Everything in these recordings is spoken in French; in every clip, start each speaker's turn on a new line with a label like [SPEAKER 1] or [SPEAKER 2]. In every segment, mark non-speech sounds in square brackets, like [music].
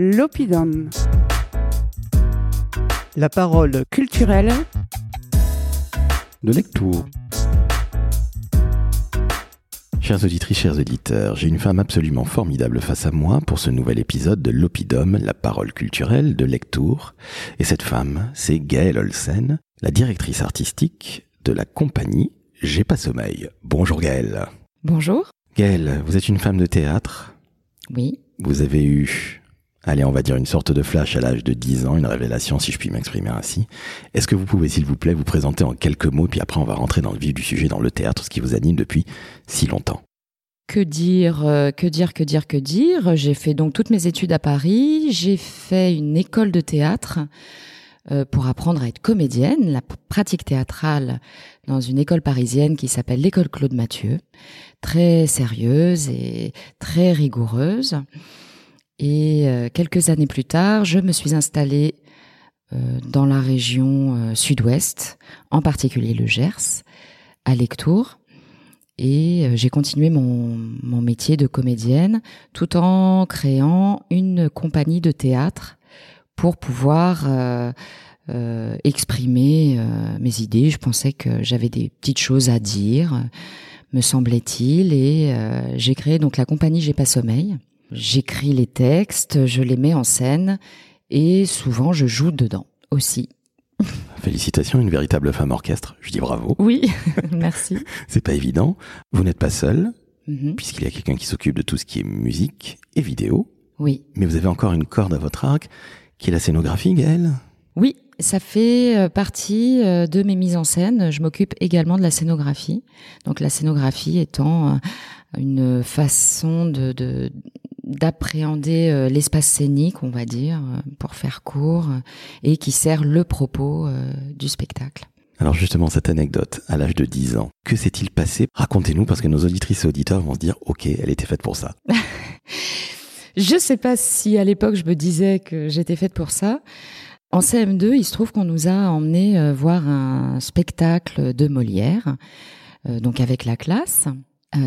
[SPEAKER 1] l'Opidum. La parole culturelle
[SPEAKER 2] de lecture. Chères auditrices, chers auditeurs, j'ai une femme absolument formidable face à moi pour ce nouvel épisode de l'Opidum, la parole culturelle de Lectour. Et cette femme, c'est Gaëlle Olsen, la directrice artistique de la compagnie J'ai pas sommeil. Bonjour Gaëlle.
[SPEAKER 3] Bonjour.
[SPEAKER 2] Gaëlle, vous êtes une femme de théâtre?
[SPEAKER 3] Oui.
[SPEAKER 2] Vous avez eu, allez, on va dire une sorte de flash à l'âge de 10 ans, une révélation si je puis m'exprimer ainsi. Est-ce que vous pouvez, s'il vous plaît, vous présenter en quelques mots, puis après on va rentrer dans le vif du sujet, dans le théâtre, ce qui vous anime depuis si longtemps?
[SPEAKER 3] Que dire, euh, que dire, que dire, que dire? J'ai fait donc toutes mes études à Paris. J'ai fait une école de théâtre euh, pour apprendre à être comédienne, la pratique théâtrale dans une école parisienne qui s'appelle l'école Claude Mathieu, très sérieuse et très rigoureuse. Et euh, quelques années plus tard, je me suis installée dans la région sud-ouest, en particulier le Gers, à Lectour et euh, j'ai continué mon, métier de comédienne tout en créant une compagnie de théâtre pour pouvoir euh, euh, exprimer euh, mes idées. Je pensais que j'avais des petites choses à dire, me semblait-il, et euh, j'ai créé donc la compagnie J'ai pas sommeil. J'écris les textes, je les mets en scène et souvent je joue dedans aussi.
[SPEAKER 2] Félicitations, une véritable femme orchestre. Je dis bravo.
[SPEAKER 3] Oui, [laughs] merci.
[SPEAKER 2] C'est pas évident. Vous n'êtes pas seule,
[SPEAKER 3] Mhm.
[SPEAKER 2] puisqu'il y a quelqu'un qui s'occupe de tout ce qui est musique et vidéo.
[SPEAKER 3] Oui,
[SPEAKER 2] Mais vous avez encore une corde à votre arc, qui est la scénographie, Gaëlle.
[SPEAKER 3] oui, ça fait euh, partie euh, de mes mises en scène. Je m'occupe également de la scénographie. Donc la scénographie étant euh, une façon de de- d'appréhender euh, l'espace scénique, on va dire, euh, pour faire court, euh, et qui sert le propos du spectacle.
[SPEAKER 2] Alors justement, cette anecdote, à l'âge de 10 ans, que s'est-il passé? Racontez-nous, parce que nos auditrices et auditeurs vont se dire, ok, elle était faite pour ça. [laughs]
[SPEAKER 3] Je sais pas si à l'époque je me disais que j'étais faite pour ça. En CM2, il se trouve qu'on nous a emmené voir un spectacle de Molière, donc avec la classe.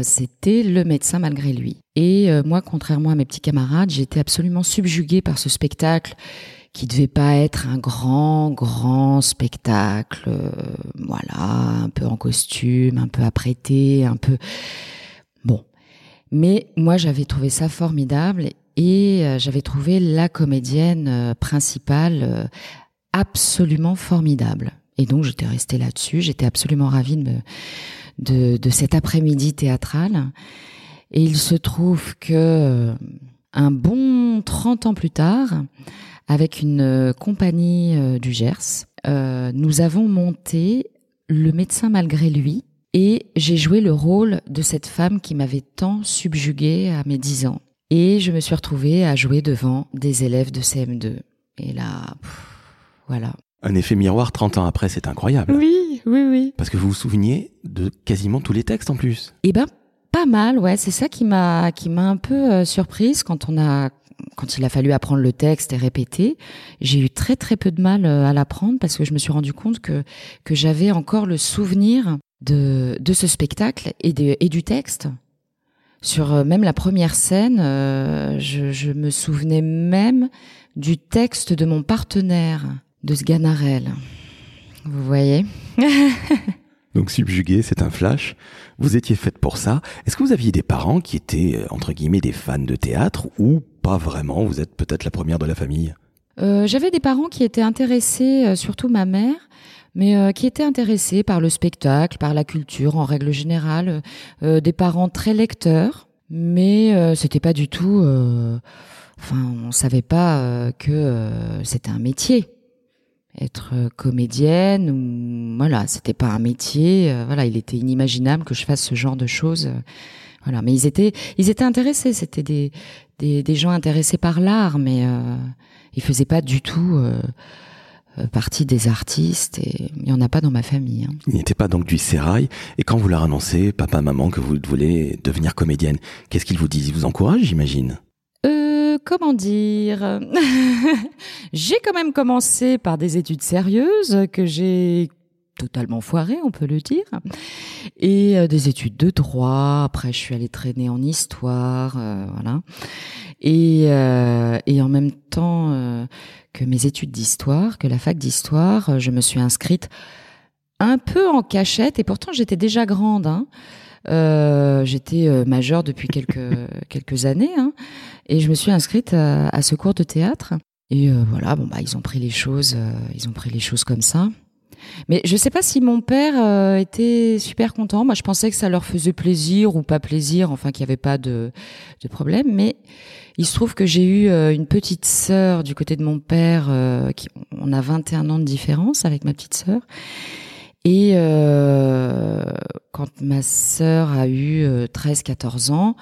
[SPEAKER 3] C'était Le médecin malgré lui. Et euh, moi, contrairement à mes petits camarades, j'étais absolument subjuguée par ce spectacle qui devait pas être un grand, grand spectacle, euh, voilà, un peu en costume, un peu apprêté, un peu... Bon. Mais moi, j'avais trouvé ça formidable et euh, j'avais trouvé la comédienne euh, principale absolument formidable. Et donc, j'étais restée là-dessus. J'étais absolument ravie de, de, de cet après-midi théâtral. Et il se trouve que euh, un bon 30 ans plus tard, avec une euh, compagnie euh, du Gers, euh, nous avons monté Le médecin malgré lui, et j'ai joué le rôle de cette femme qui m'avait tant subjuguée à mes 10 ans. Et je me suis retrouvée à jouer devant des élèves de CM2. Et là, pff, voilà.
[SPEAKER 2] Un effet miroir 30 ans après, c'est incroyable.
[SPEAKER 3] Oui, oui, oui.
[SPEAKER 2] Parce que vous vous souveniez de quasiment tous les textes en plus.
[SPEAKER 3] Eh ben, pas mal, ouais. C'est ça qui m'a, qui m'a un peu euh, surprise quand on a, quand il a fallu apprendre le texte et répéter. J'ai eu très très peu de mal euh, à l'apprendre parce que je me suis rendu compte que que j'avais encore le souvenir de de ce spectacle et de, et du texte. Sur euh, même la première scène, je, je me souvenais même du texte de mon partenaire, de Sganarelle. Vous voyez? [laughs]
[SPEAKER 2] Donc subjugué, c'est un flash. Vous étiez faite pour ça. Est-ce que vous aviez des parents qui étaient, euh, entre guillemets, des fans de théâtre ou pas vraiment? Vous êtes peut-être la première de la famille
[SPEAKER 3] Euh, J'avais des parents qui étaient intéressés, euh, surtout ma mère, mais qui étaient intéressés par le spectacle, par la culture en règle générale. Des parents très lecteurs, mais c'était pas du tout. Enfin, on savait pas que c'était un métier. Être euh, comédienne, ou, voilà, c'était pas un métier. euh, voilà, il était inimaginable que je fasse ce genre de choses. euh, voilà, mais ils étaient, ils étaient intéressés. C'était des, des, gens intéressés par l'art, mais euh, ils faisaient pas du tout partie des artistes. Et il y en a pas dans ma famille. hein.
[SPEAKER 2] Il n'était pas donc du sérail. Et quand vous leur annoncez, papa, maman, que vous voulez devenir comédienne, qu'est-ce qu'ils vous disent? Ils vous encouragent, j'imagine?
[SPEAKER 3] Comment dire [laughs] J'ai quand même commencé par des études sérieuses que j'ai totalement foirées, on peut le dire, et euh, des études de droit. Après, je suis allée traîner en histoire, euh, voilà. Et, euh, et en même temps que mes études d'histoire, que la fac d'histoire, je me suis inscrite un peu en cachette et pourtant j'étais déjà grande. Hein. J'étais majeure depuis quelques [laughs] quelques années hein, et je me suis inscrite à, à, ce cours de théâtre. Et euh, voilà, bon bah ils ont pris les choses, euh, ils ont pris les choses comme ça. Mais je sais pas si mon père euh, était super content. Moi, je pensais que ça leur faisait plaisir ou pas plaisir, enfin qu'il n'y avait pas de, de problème. Mais il se trouve que j'ai eu euh, une petite sœur du côté de mon père. Euh, qui, on a 21 ans de différence avec ma petite sœur. Et quand ma sœur a eu 13-14 ans,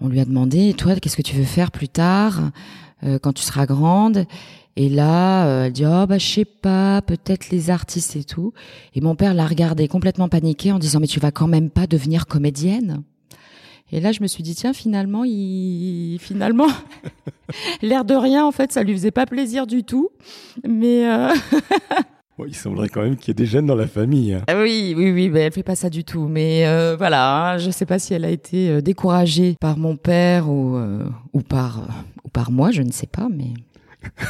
[SPEAKER 3] on lui a demandé, toi, qu'est-ce que tu veux faire plus tard quand tu seras grande? Et là, euh, elle dit oh bah je sais pas, peut-être les artistes et tout. Et mon père l'a regardée complètement paniquée en disant mais tu vas quand même pas devenir comédienne? Et là, je me suis dit tiens finalement, il finalement [laughs] l'air de rien en fait, ça lui faisait pas plaisir du tout. Mais euh... [laughs]
[SPEAKER 2] il semblerait quand même qu'il y ait des jeunes dans la famille. Hein.
[SPEAKER 3] Ah oui, oui, oui, mais elle fait pas ça du tout. Mais euh, voilà, hein, je sais pas si elle a été euh, découragée par mon père ou euh, ou par ou par moi, je ne sais pas, mais.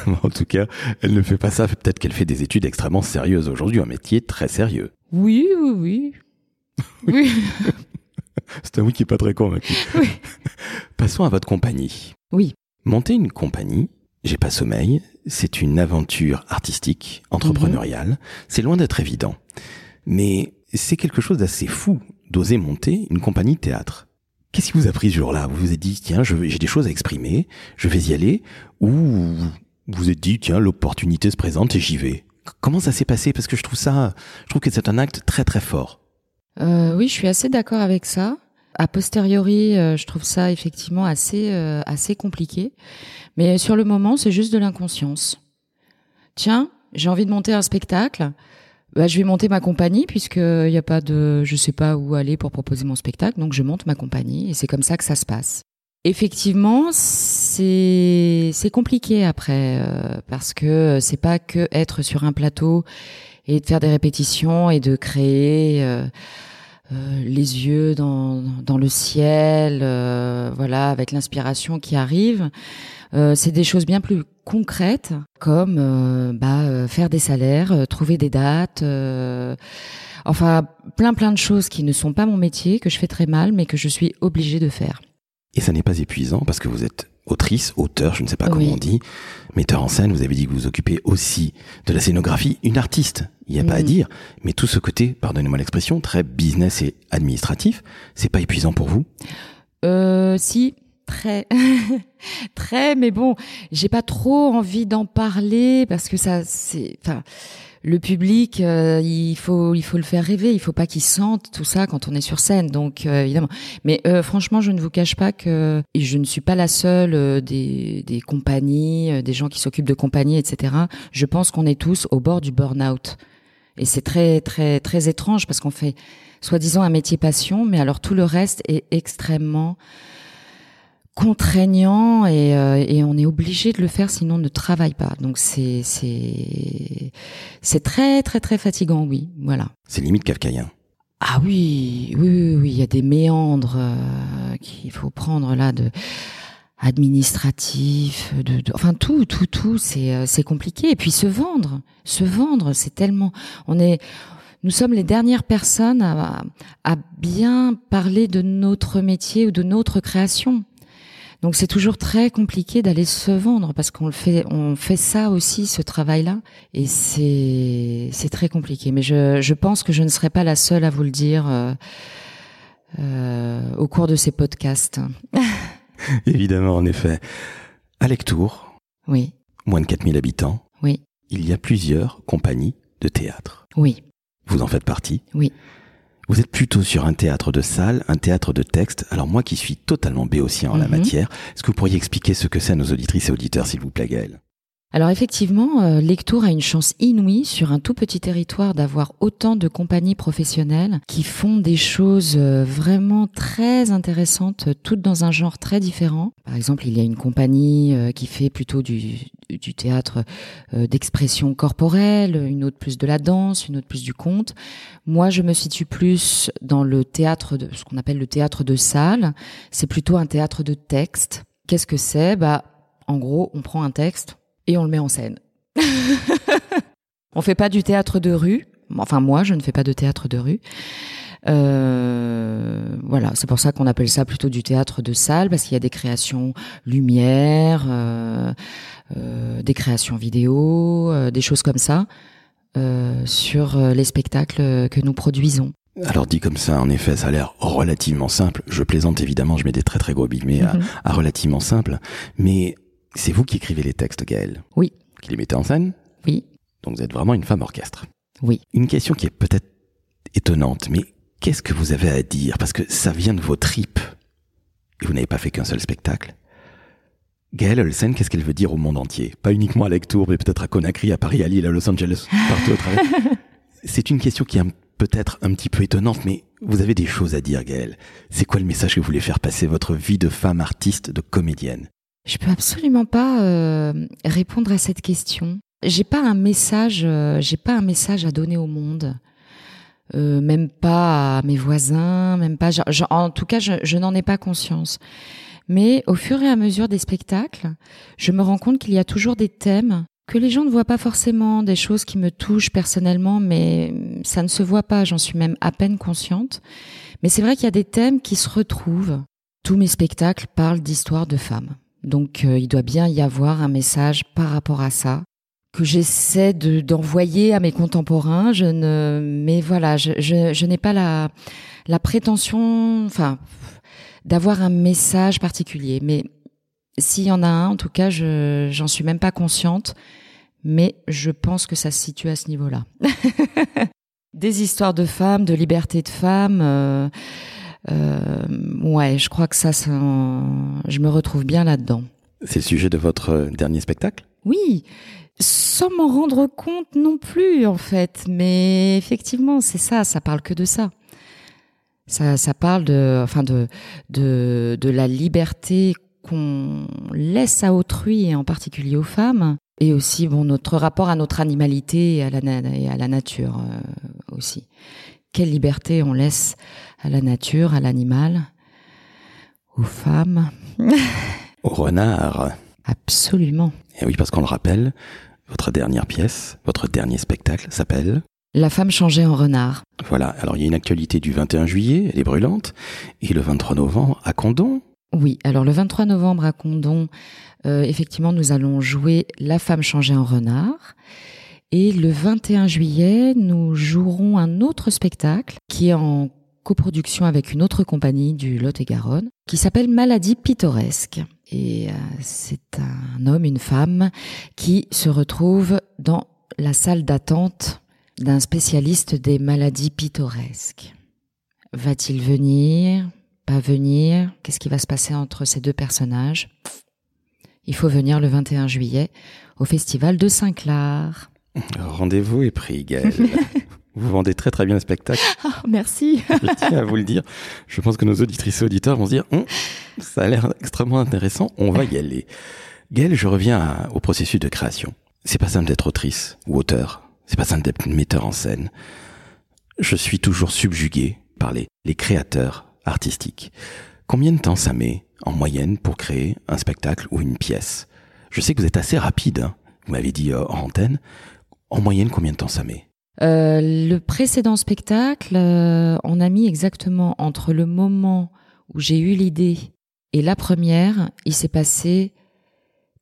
[SPEAKER 3] [laughs]
[SPEAKER 2] en tout cas, elle ne fait pas ça. Peut-être qu'elle fait des études extrêmement sérieuses aujourd'hui, un métier très sérieux.
[SPEAKER 3] Oui, oui, oui. oui. [laughs]
[SPEAKER 2] C'est un oui qui est pas très convaincu.
[SPEAKER 3] Oui.
[SPEAKER 2] Passons à votre compagnie.
[SPEAKER 3] Oui.
[SPEAKER 2] Monter une compagnie, j'ai pas sommeil, c'est une aventure artistique, entrepreneuriale. Mm-hmm. C'est loin d'être évident. Mais c'est quelque chose d'assez fou d'oser monter une compagnie de théâtre. Qu'est-ce qui vous a pris ce jour-là? Vous vous êtes dit, tiens, j'ai des choses à exprimer, je vais y aller, ou vous vous êtes dit, tiens, l'opportunité se présente et j'y vais? Comment ça s'est passé? Parce que je trouve ça, je trouve que c'est un acte très très fort.
[SPEAKER 3] Euh, oui, je suis assez d'accord avec ça. A posteriori, euh, je trouve ça effectivement assez euh, assez compliqué. Mais sur le moment, c'est juste de l'inconscience. Tiens, j'ai envie de monter un spectacle bah, je vais monter ma compagnie puisque il n'y a pas de, je sais pas où aller pour proposer mon spectacle, donc je monte ma compagnie et c'est comme ça que ça se passe. Effectivement, c'est c'est compliqué après euh, parce que c'est pas que être sur un plateau et de faire des répétitions et de créer euh, euh, les yeux dans dans le ciel, euh, voilà, avec l'inspiration qui arrive. Euh, c'est des choses bien plus concrètes comme euh, bah, euh, faire des salaires, trouver des dates, enfin plein plein de choses qui ne sont pas mon métier, que je fais très mal, mais que je suis obligée de faire.
[SPEAKER 2] Et ça n'est pas épuisant parce que vous êtes autrice, auteur, je ne sais pas comment on dit, metteur en scène, vous avez dit que vous vous occupez aussi de la scénographie, une artiste, il n'y a mmh. pas à dire, mais tout ce côté, pardonnez-moi l'expression, très business et administratif, c'est pas épuisant pour vous?
[SPEAKER 3] Euh, Si, très [laughs] très mais bon j'ai pas trop envie d'en parler parce que ça c'est enfin le public euh, il faut il faut le faire rêver. Il faut pas qu'il sente tout ça quand on est sur scène. Donc euh, évidemment. Mais euh, franchement je ne vous cache pas que et je ne suis pas la seule euh, des des compagnies euh, des gens qui s'occupent de compagnies etc je pense qu'on est tous au bord du burn-out. Et c'est très très très étrange parce qu'on fait soi-disant un métier passion mais alors tout le reste est extrêmement contraignant et, euh, et, on est obligé de le faire sinon on ne travaille pas. Donc c'est c'est c'est très très très fatigant, oui, voilà.
[SPEAKER 2] C'est limite kafkaïen.
[SPEAKER 3] Ah oui, oui, oui, il y a des méandres euh, qu'il faut prendre là de administratif, de, de, enfin tout, tout, tout, c'est euh, c'est compliqué. Et puis se vendre, se vendre, c'est tellement, on est nous sommes les dernières personnes à, à bien parler de notre métier ou de notre création. Donc c'est toujours très compliqué d'aller se vendre parce qu'on le fait, on fait ça aussi, ce travail-là, et c'est c'est très compliqué. Mais je, je pense que je ne serai pas la seule à vous le dire euh, euh, au cours de ces podcasts. [laughs]
[SPEAKER 2] Évidemment, en effet. À Lectour,
[SPEAKER 3] oui,
[SPEAKER 2] moins de 4000 habitants,
[SPEAKER 3] oui,
[SPEAKER 2] il y a plusieurs compagnies de théâtre.
[SPEAKER 3] Oui.
[SPEAKER 2] Vous en faites partie.
[SPEAKER 3] Oui.
[SPEAKER 2] Vous êtes plutôt sur un théâtre de salle, un théâtre de texte. Alors moi qui suis totalement béotien en la
[SPEAKER 3] Mhm.
[SPEAKER 2] matière, est-ce que vous pourriez expliquer ce que c'est à nos auditrices et auditeurs, s'il vous plaît, Gaëlle?
[SPEAKER 3] Alors effectivement, euh, Lectour a une chance inouïe sur un tout petit territoire d'avoir autant de compagnies professionnelles qui font des choses euh, vraiment très intéressantes, toutes dans un genre très différent. Par exemple, il y a une compagnie euh, qui fait plutôt du, du théâtre euh, d'expression corporelle, une autre plus de la danse, une autre plus du conte. Moi, je me situe plus dans le théâtre de ce qu'on appelle le théâtre de salle. C'est plutôt un théâtre de texte Qu'est-ce que c'est? Bah, en gros, on prend un texte et on le met en scène. [laughs] on fait pas du théâtre de rue. Enfin, moi, je ne fais pas de théâtre de rue. Euh, voilà, c'est pour ça qu'on appelle ça plutôt du théâtre de salle parce qu'il y a des créations lumière, euh, euh, des créations vidéo, euh, des choses comme ça euh, sur euh, les spectacles que nous produisons.
[SPEAKER 2] Alors dit comme ça, en effet, ça a l'air relativement simple. Je plaisante évidemment, je mets des très très gros guillemets à,
[SPEAKER 3] Mhm.
[SPEAKER 2] à relativement simple. Mais c'est vous qui écrivez les textes, Gaëlle
[SPEAKER 3] Oui.
[SPEAKER 2] Qui les mettez en scène
[SPEAKER 3] Oui.
[SPEAKER 2] Donc vous êtes vraiment une femme orchestre.
[SPEAKER 3] Oui.
[SPEAKER 2] Une question qui est peut-être étonnante, mais qu'est-ce que vous avez à dire? Parce que ça vient de vos tripes. Et vous n'avez pas fait qu'un seul spectacle. Gaëlle Olsen, qu'est-ce qu'elle veut dire au monde entier? Pas uniquement à Lectour, mais peut-être à Conakry, à Paris, à Lille, à Los Angeles, partout au travers. [laughs] C'est une question qui est peut-être un petit peu étonnante, mais vous avez des choses à dire, Gaëlle. C'est quoi le message que vous voulez faire passer votre vie de femme artiste, de comédienne?
[SPEAKER 3] Je peux absolument pas euh, répondre à cette question. J'ai pas un message, euh, j'ai pas un message à donner au monde. Euh, même pas à mes voisins, même pas. je- je- en tout cas, je, je n'en ai pas conscience. Mais au fur et à mesure des spectacles, je me rends compte qu'il y a toujours des thèmes que les gens ne voient pas forcément, des choses qui me touchent personnellement, mais ça ne se voit pas. J'en suis même à peine consciente. Mais c'est vrai qu'il y a des thèmes qui se retrouvent. Tous mes spectacles parlent d'histoires de femmes. Donc euh, il doit bien y avoir un message par rapport à ça que j'essaie de d'envoyer à mes contemporains. Je ne, mais voilà, je n'ai pas la la prétention, enfin, d'avoir un message particulier. Mais s'il y en a un, en tout cas, je j'en suis même pas consciente. Mais je pense que ça se situe à ce niveau-là. [laughs] Des histoires de femmes, de liberté de femmes. euh, euh, ouais, je crois que ça, ça, je me retrouve bien là-dedans.
[SPEAKER 2] C'est le sujet de votre dernier spectacle?
[SPEAKER 3] Oui, sans m'en rendre compte non plus en fait, mais effectivement, c'est ça, ça parle que de ça. Ça, ça parle de, enfin de, de, de la liberté qu'on laisse à autrui et en particulier aux femmes, et aussi bon notre rapport à notre animalité et à la, na- et à la nature euh, aussi. Quelle liberté on laisse à la nature, à l'animal, aux femmes? [laughs]
[SPEAKER 2] Au renard.
[SPEAKER 3] Absolument.
[SPEAKER 2] Et oui, parce qu'on le rappelle, votre dernière pièce, votre dernier spectacle s'appelle
[SPEAKER 3] La femme changeait en renard.
[SPEAKER 2] Voilà, alors il y a une actualité du 21 juillet, elle est brûlante, et le 23 novembre à Condon.
[SPEAKER 3] Oui, alors le 23 novembre à Condon, euh, effectivement, nous allons jouer La femme changée en renard. Et le 21 juillet, nous jouerons un autre spectacle qui est en coproduction avec une autre compagnie du Lot-et-Garonne, qui s'appelle Maladie pittoresque. Et euh, c'est un homme, une femme, qui se retrouve dans la salle d'attente d'un spécialiste des maladies pittoresques. Va-t-il venir? Pas venir? Qu'est-ce qui va se passer entre ces deux personnages? Il faut venir le 21 juillet au festival de Saint-Clar.
[SPEAKER 2] Rendez-vous est pris, Gaëlle. [laughs] vous vendez très très bien le spectacle,
[SPEAKER 3] Ah, merci. [laughs]
[SPEAKER 2] je tiens à vous le dire. Je pense que nos auditrices et auditeurs vont se dire, Hum, ça a l'air extrêmement intéressant, on va y aller. Gaëlle, je reviens à- au processus de création. C'est pas simple d'être autrice ou auteur, c'est pas d'être metteur en scène. Je suis toujours subjugué par les, créateurs artistiques. Combien de temps ça met, en moyenne, pour créer un spectacle ou une pièce? Je sais que vous êtes assez rapide, hein. vous m'avez dit euh, en antenne. En moyenne, combien de temps ça met?
[SPEAKER 3] Euh, le précédent spectacle, euh, on a mis exactement entre le moment où j'ai eu l'idée et la première, il s'est passé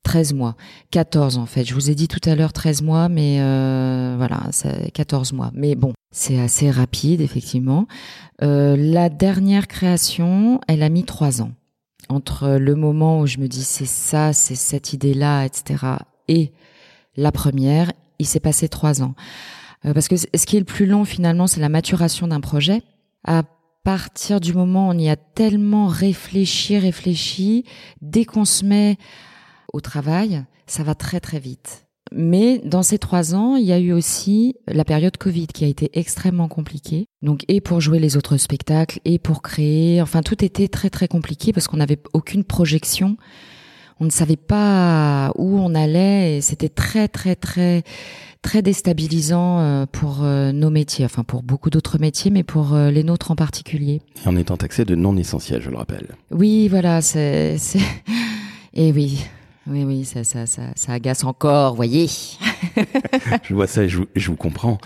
[SPEAKER 3] 13 mois. 14 en fait. Je vous ai dit tout à l'heure 13 mois, mais euh, voilà, c'est 14 mois. Mais bon, c'est assez rapide, effectivement. Euh, la dernière création, elle a mis 3 ans. Entre le moment où je me dis c'est ça, c'est cette idée-là, etc. et la première, il s'est passé 3 ans. Euh, parce que ce qui est le plus long finalement, c'est la maturation d'un projet. À partir du moment où on y a tellement réfléchi, réfléchi, dès qu'on se met au travail, ça va très très vite. Mais dans ces trois ans, il y a eu aussi la période Covid qui a été extrêmement compliquée. Donc, et pour jouer les autres spectacles, et pour créer, enfin, tout était très très compliqué parce qu'on n'avait aucune projection. On ne savait pas où on allait et c'était très très très très déstabilisant euh, pour euh, nos métiers, enfin pour beaucoup d'autres métiers, mais pour euh, les nôtres en particulier.
[SPEAKER 2] Et en étant taxé de non essentiel, je le rappelle.
[SPEAKER 3] Oui, voilà, c'est, c'est... [laughs] Et oui, oui, oui, ça, ça, ça, ça agace encore, voyez. [laughs]
[SPEAKER 2] je vois ça et je, je vous comprends.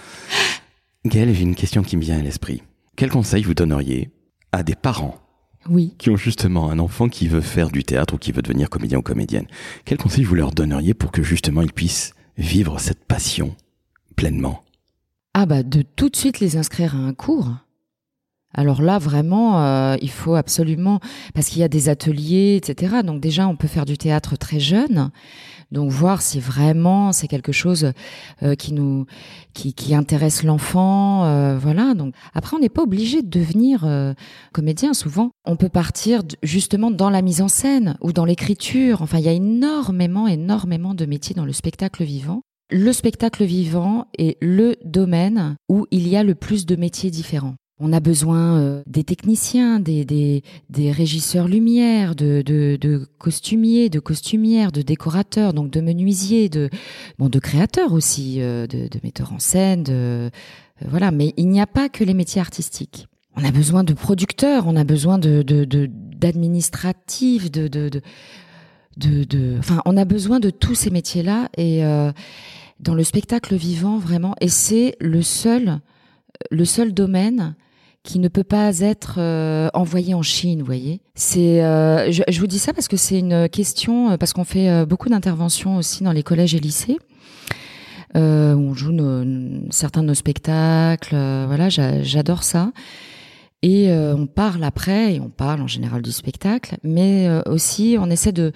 [SPEAKER 2] Gaëlle, j'ai une question qui me vient à l'esprit. Quel conseil vous donneriez à des parents
[SPEAKER 3] oui.
[SPEAKER 2] qui ont justement un enfant qui veut faire du théâtre ou qui veut devenir comédien ou comédienne? Quel conseil vous leur donneriez pour que justement ils puissent vivre cette passion pleinement?
[SPEAKER 3] Ah bah de tout de suite les inscrire à un cours. Alors là, vraiment, euh, il faut absolument, parce qu'il y a des ateliers, etc. Donc déjà, on peut faire du théâtre très jeune. Donc voir si vraiment c'est quelque chose euh, qui nous, qui, qui intéresse l'enfant, euh, voilà. Donc après, on n'est pas obligé de devenir comédien. Souvent, on peut partir justement dans la mise en scène ou dans l'écriture. Enfin, il y a énormément, énormément de métiers dans le spectacle vivant. Le spectacle vivant est le domaine où il y a le plus de métiers différents. On a besoin euh, des techniciens, des, des, des régisseurs lumière, de, de, de, costumiers, de costumières, de décorateurs, donc de menuisiers, de, bon, de créateurs aussi, euh, de, de, metteurs en scène, de, euh, voilà. Mais il n'y a pas que les métiers artistiques. On a besoin de producteurs, on a besoin de, d'administratifs, de, de, de, de, enfin, on a besoin de tous ces métiers-là et dans le spectacle vivant vraiment. Et c'est le seul, le seul domaine qui ne peut pas être euh, envoyé en Chine, vous voyez. C'est, euh, je, vous dis ça parce que c'est une question, euh, parce qu'on fait beaucoup d'interventions aussi dans les collèges et lycées. On joue nos, certains de nos spectacles, voilà, j'adore ça. Et on parle après, et on parle en général du spectacle, mais aussi on essaie de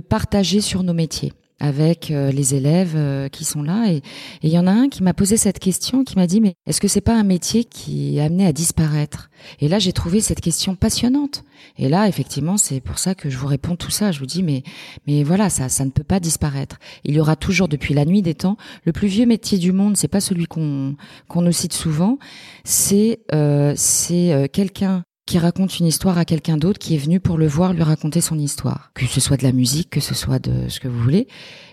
[SPEAKER 3] partager sur nos métiers avec euh, les élèves euh, qui sont là. Et il y en a un qui m'a posé cette question, qui m'a dit, mais est-ce que c'est pas un métier qui est amené à disparaître? Et là, j'ai trouvé cette question passionnante. Et là, effectivement, c'est pour ça que je vous réponds tout ça. Je vous dis, mais, mais voilà, ça, ça ne peut pas disparaître. Il y aura toujours, depuis la nuit des temps, le plus vieux métier du monde, c'est pas celui qu'on qu'on nous cite souvent, c'est euh, c'est euh, quelqu'un qui raconte une histoire à quelqu'un d'autre qui est venu pour le voir lui raconter son histoire. Que ce soit de la musique, que ce soit de ce que vous voulez.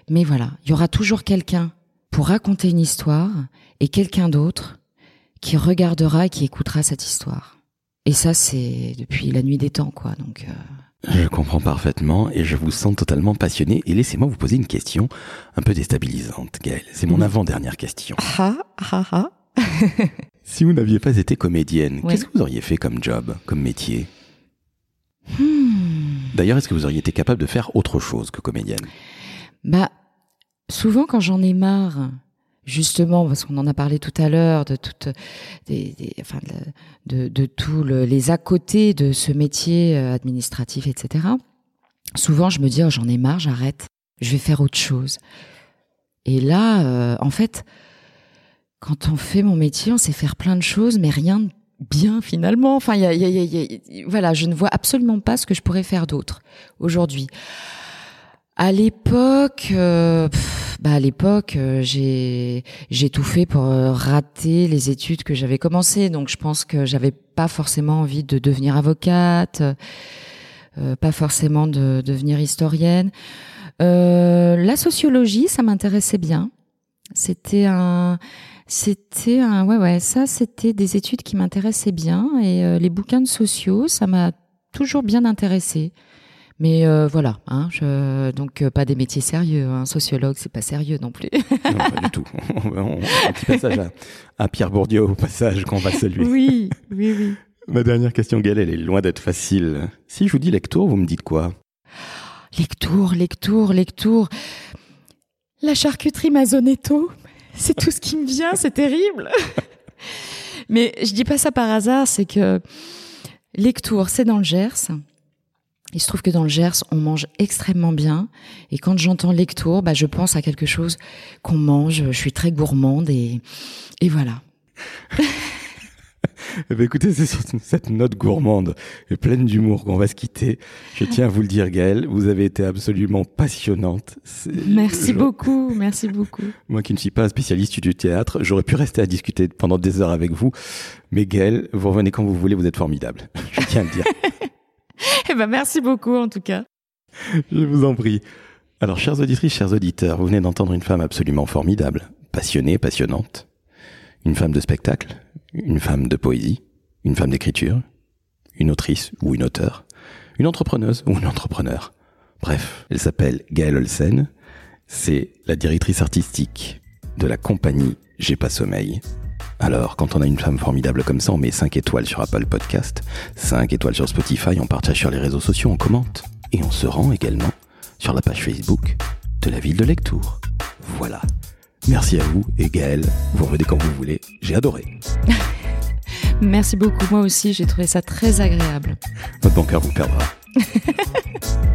[SPEAKER 3] Mais voilà, il y aura toujours quelqu'un pour raconter une histoire et quelqu'un d'autre qui regardera et qui écoutera cette histoire. Et ça, c'est depuis la nuit des temps, quoi. Donc. Euh...
[SPEAKER 2] Je comprends parfaitement et je vous sens totalement passionné. Et laissez-moi vous poser une question un peu déstabilisante, Gaëlle. C'est mon avant-dernière question.
[SPEAKER 3] Ah, ah, ah. [laughs]
[SPEAKER 2] Si vous n'aviez pas été comédienne, qu'est-ce que vous auriez fait comme job, comme métier?
[SPEAKER 3] Hmm.
[SPEAKER 2] D'ailleurs, est-ce que vous auriez été capable de faire autre chose que comédienne?
[SPEAKER 3] Bah, souvent quand j'en ai marre, justement parce qu'on en a parlé tout à l'heure de toutes des, enfin de, de, tous les à côté de ce métier euh, administratif etc souvent je me dis oh, j'en ai marre j'arrête je vais faire autre chose. Et là euh, en fait quand on fait mon métier, on sait faire plein de choses, mais rien de bien finalement. Enfin, y a, y a, y a, voilà, je ne vois absolument pas ce que je pourrais faire d'autre aujourd'hui. À l'époque, euh, bah à l'époque, euh, j'ai j'ai tout fait pour euh, rater les études que j'avais commencées. Donc, je pense que j'avais pas forcément envie de devenir avocate, pas forcément de devenir historienne. la sociologie, ça m'intéressait bien. C'était un c'était un ouais ouais ça c'était des études qui m'intéressaient bien et euh, les bouquins de sociaux ça m'a toujours bien intéressé. Mais euh, voilà, hein, je, donc euh, pas des métiers sérieux. Un hein. sociologue, c'est pas sérieux non plus.
[SPEAKER 2] non, pas du tout. [laughs] un petit passage à, à, Pierre Bourdieu au passage qu'on va saluer.
[SPEAKER 3] Oui, oui, oui.
[SPEAKER 2] Ma dernière question, Gaëlle, elle est loin d'être facile. Si je vous dis lectour, vous me dites quoi?
[SPEAKER 3] Lectour, lectour, lectour. La charcuterie Mazonetto. C'est tout ce qui me vient, c'est terrible. [laughs] Mais je dis pas ça par hasard, c'est que Lectour, c'est dans le Gers. Il se trouve que dans le Gers, on mange extrêmement bien. Et quand j'entends Lectour, bah, je pense à quelque chose qu'on mange. Je suis très gourmande et, et voilà. [laughs]
[SPEAKER 2] Eh ben, écoutez, c'est sur cette note gourmande et pleine d'humour qu'on va se quitter. Je tiens à vous le dire, Gaëlle, vous avez été absolument passionnante.
[SPEAKER 3] Merci beaucoup, merci beaucoup.
[SPEAKER 2] Moi qui ne suis pas un spécialiste du théâtre, j'aurais pu rester à discuter pendant des heures avec vous. Mais Gaëlle, vous revenez quand vous voulez, vous êtes formidable. Je tiens à le dire. [laughs]
[SPEAKER 3] eh ben, merci beaucoup, en tout cas.
[SPEAKER 2] Je vous en prie. Alors, chers auditrices, chers auditeurs, vous venez d'entendre une femme absolument formidable, passionnée, passionnante, une femme de spectacle, une femme de poésie, une femme d'écriture, une autrice ou une auteur, une entrepreneuse ou un entrepreneur. Bref, elle s'appelle Gaëlle Olsen. C'est la directrice artistique de la compagnie J'ai pas sommeil. Alors, quand on a une femme formidable comme ça, on met 5 étoiles sur Apple Podcast, 5 étoiles sur Spotify, on partage sur les réseaux sociaux, on commente. Et on se rend également sur la page Facebook de la ville de Lectour. Voilà. Merci à vous et Gaëlle, vous revenez quand vous voulez. J'ai adoré. [laughs]
[SPEAKER 3] Merci beaucoup. Moi aussi, j'ai trouvé ça très agréable.
[SPEAKER 2] Votre bancaire vous perdra. [laughs]